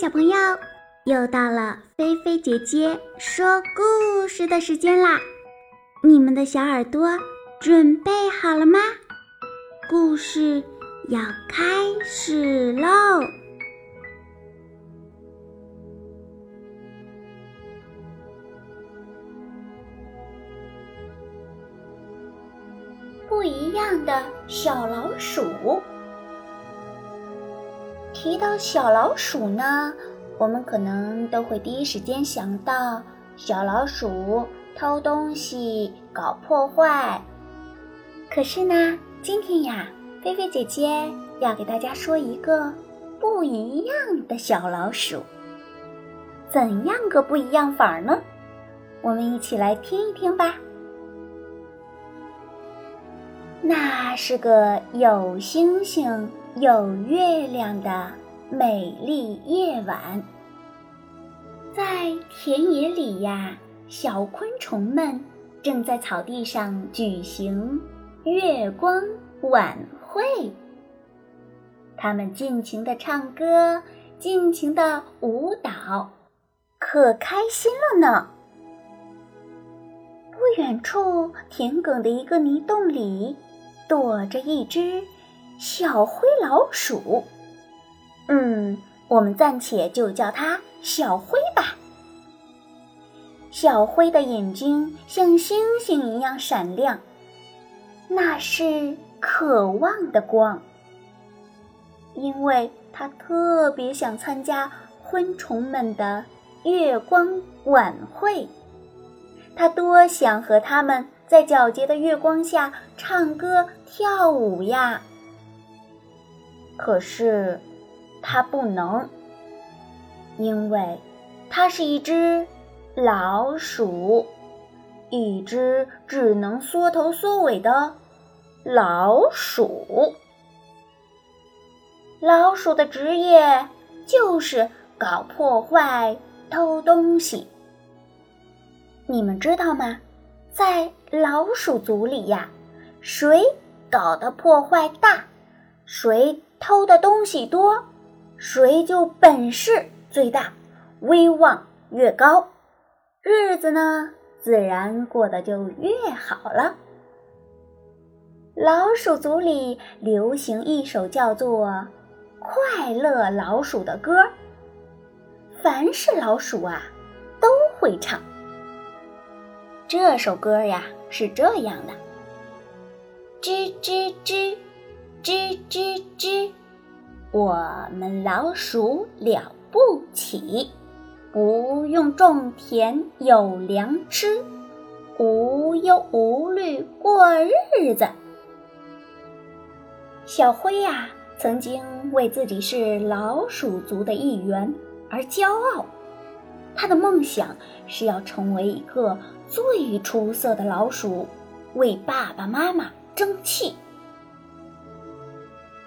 小朋友，又到了菲菲姐姐说故事的时间啦！你们的小耳朵准备好了吗？故事要开始喽！不一样的小老鼠。提到小老鼠呢，我们可能都会第一时间想到小老鼠偷东西、搞破坏。可是呢，今天呀，菲菲姐姐要给大家说一个不一样的小老鼠。怎样个不一样法儿呢？我们一起来听一听吧。那是个有星星。有月亮的美丽夜晚，在田野里呀，小昆虫们正在草地上举行月光晚会。它们尽情的唱歌，尽情的舞蹈，可开心了呢。不远处田埂的一个泥洞里，躲着一只。小灰老鼠，嗯，我们暂且就叫它小灰吧。小灰的眼睛像星星一样闪亮，那是渴望的光，因为它特别想参加昆虫们的月光晚会。它多想和他们在皎洁的月光下唱歌跳舞呀！可是，它不能，因为它是一只老鼠，一只只能缩头缩尾的老鼠。老鼠的职业就是搞破坏、偷东西。你们知道吗？在老鼠族里呀，谁搞的破坏大，谁。偷的东西多，谁就本事最大，威望越高，日子呢自然过得就越好了。老鼠族里流行一首叫做《快乐老鼠》的歌，凡是老鼠啊都会唱。这首歌呀是这样的：吱吱吱。吱吱吱，我们老鼠了不起，不用种田有粮吃，无忧无虑过日子。小灰呀，曾经为自己是老鼠族的一员而骄傲，他的梦想是要成为一个最出色的老鼠，为爸爸妈妈争气。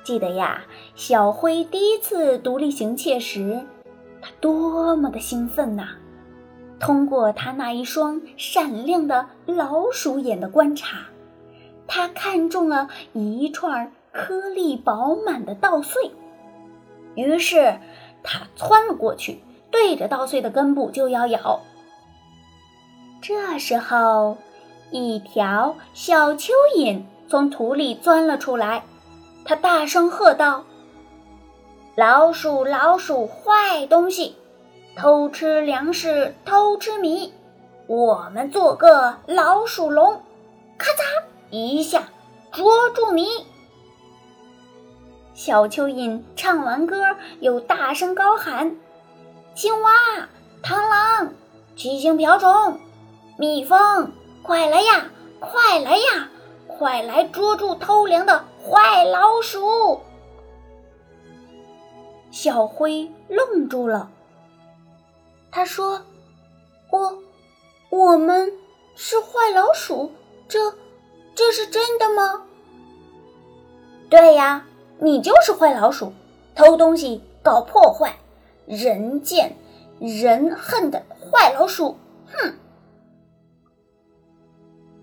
记得呀，小灰第一次独立行窃时，他多么的兴奋呐！通过他那一双闪亮的老鼠眼的观察，他看中了一串颗粒饱满的稻穗，于是他窜了过去，对着稻穗的根部就要咬。这时候，一条小蚯蚓从土里钻了出来。他大声喝道：“老鼠，老鼠，坏东西，偷吃粮食，偷吃米！我们做个老鼠笼，咔嚓一下捉住你！”小蚯蚓唱完歌，又大声高喊：“青蛙、螳螂、七星瓢虫、蜜蜂，快来呀，快来呀，快来捉住偷粮的！”坏老鼠，小灰愣住了。他说：“我，我们是坏老鼠，这，这是真的吗？”“对呀，你就是坏老鼠，偷东西，搞破坏，人见人恨的坏老鼠。”哼！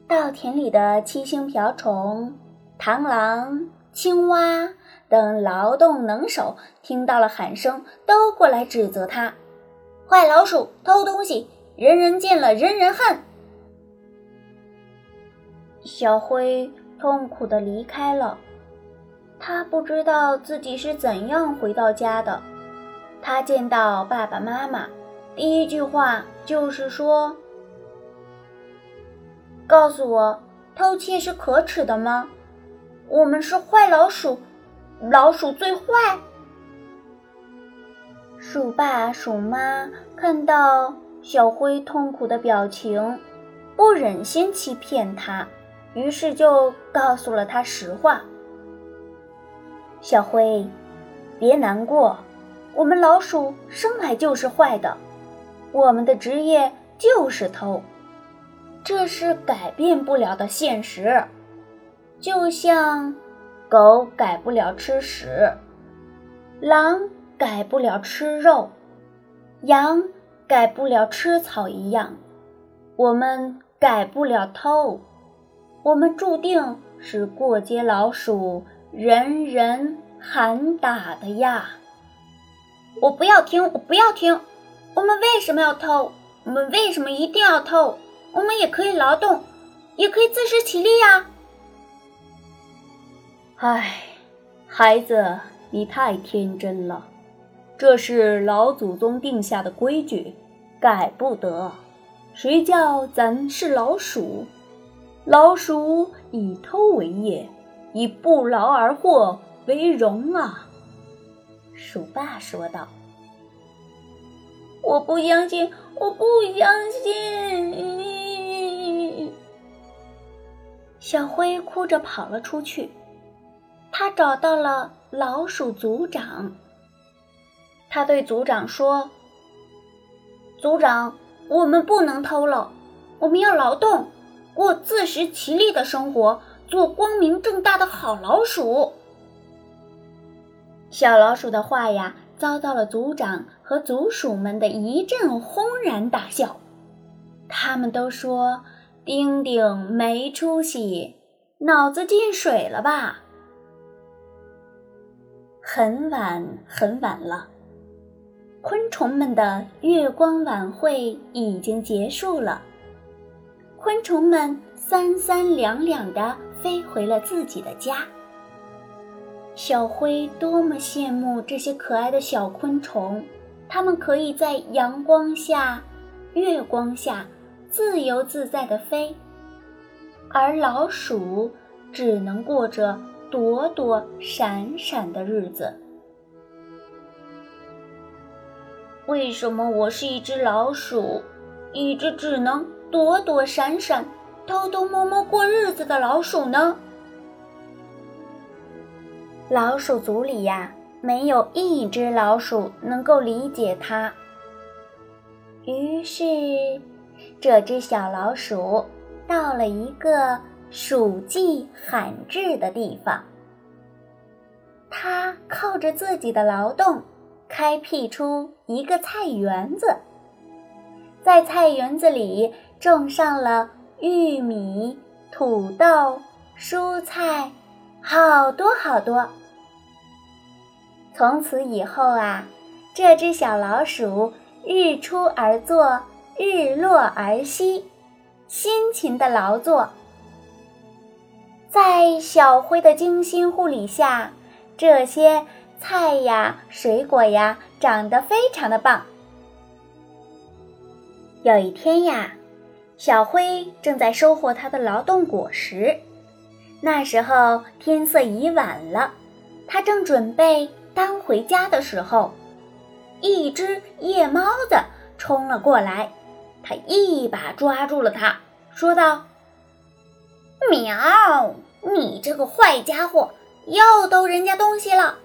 稻田里的七星瓢虫。螳螂、青蛙、等劳动能手听到了喊声，都过来指责他：“坏老鼠，偷东西，人人见了人人恨。”小灰痛苦的离开了，他不知道自己是怎样回到家的。他见到爸爸妈妈，第一句话就是说：“告诉我，偷窃是可耻的吗？我们是坏老鼠，老鼠最坏。”鼠爸鼠妈看到小灰痛苦的表情，不忍心欺骗他，于是就告诉了他实话：“小灰，别难过。”我们老鼠生来就是坏的，我们的职业就是偷，这是改变不了的现实。就像狗改不了吃屎，狼改不了吃肉，羊改不了吃草一样，我们改不了偷，我们注定是过街老鼠，人人喊打的呀。我不要听，我不要听。我们为什么要偷？我们为什么一定要偷？我们也可以劳动，也可以自食其力呀。唉，孩子，你太天真了。这是老祖宗定下的规矩，改不得。谁叫咱是老鼠？老鼠以偷为业，以不劳而获为荣啊！鼠爸说道：“我不相信，我不相信！”小灰哭着跑了出去。他找到了老鼠组长。他对组长说：“组长，我们不能偷了，我们要劳动，过自食其力的生活，做光明正大的好老鼠。”小老鼠的话呀，遭到了组长和组鼠们的一阵轰然大笑。他们都说：“丁丁没出息，脑子进水了吧？”很晚很晚了，昆虫们的月光晚会已经结束了。昆虫们三三两两地飞回了自己的家。小灰多么羡慕这些可爱的小昆虫，它们可以在阳光下、月光下自由自在地飞，而老鼠只能过着躲躲闪闪的日子。为什么我是一只老鼠，一只只能躲躲闪闪、偷偷摸摸过日子的老鼠呢？老鼠族里呀，没有一只老鼠能够理解它。于是，这只小老鼠到了一个鼠迹罕至的地方。他靠着自己的劳动，开辟出一个菜园子，在菜园子里种上了玉米、土豆、蔬菜。好多好多。从此以后啊，这只小老鼠日出而作，日落而息，辛勤的劳作。在小灰的精心护理下，这些菜呀、水果呀，长得非常的棒。有一天呀，小灰正在收获它的劳动果实。那时候天色已晚了，他正准备担回家的时候，一只夜猫子冲了过来，他一把抓住了它，说道：“喵，你这个坏家伙，又偷人家东西了。”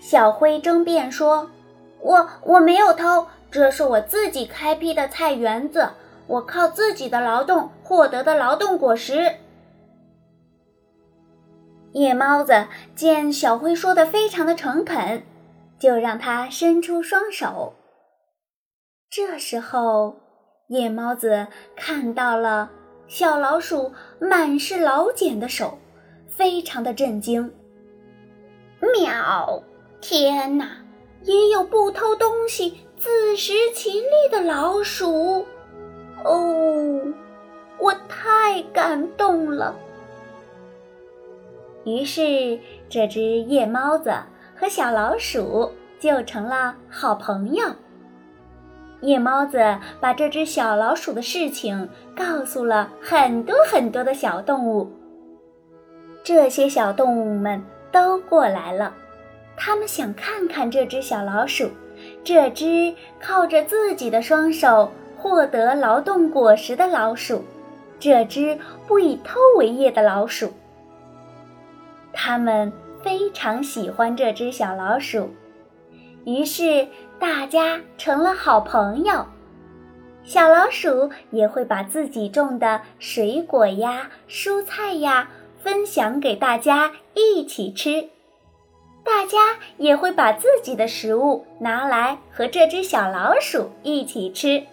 小灰争辩说：“我我没有偷，这是我自己开辟的菜园子。”我靠自己的劳动获得的劳动果实。夜猫子见小灰说的非常的诚恳，就让他伸出双手。这时候，夜猫子看到了小老鼠满是老茧的手，非常的震惊。喵！天哪，也有不偷东西自食其力的老鼠！哦，我太感动了。于是，这只夜猫子和小老鼠就成了好朋友。夜猫子把这只小老鼠的事情告诉了很多很多的小动物，这些小动物们都过来了，他们想看看这只小老鼠，这只靠着自己的双手获得劳动果实的老鼠，这只不以偷为业的老鼠。他们非常喜欢这只小老鼠。于是大家成了好朋友，小老鼠也会把自己种的水果呀、蔬菜呀分享给大家一起吃，大家也会把自己的食物拿来和这只小老鼠一起吃。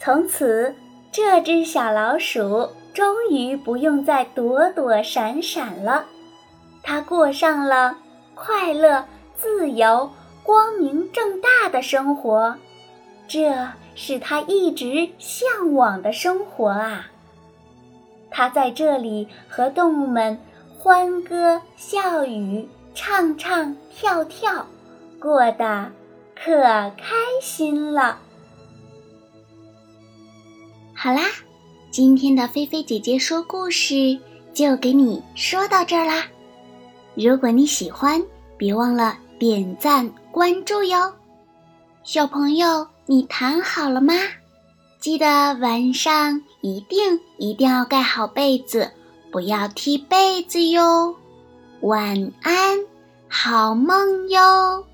从此，这只小老鼠终于不用再躲躲闪闪了，它过上了快乐、自由。光明正大的生活，这是他一直向往的生活啊！他在这里和动物们欢歌笑语，唱唱跳跳，过得可开心了。好啦，今天的菲菲姐姐说故事就给你说到这儿啦。如果你喜欢，别忘了点赞。关注哟，小朋友，你躺好了吗？记得晚上一定一定要盖好被子，不要踢被子哟。晚安，好梦哟。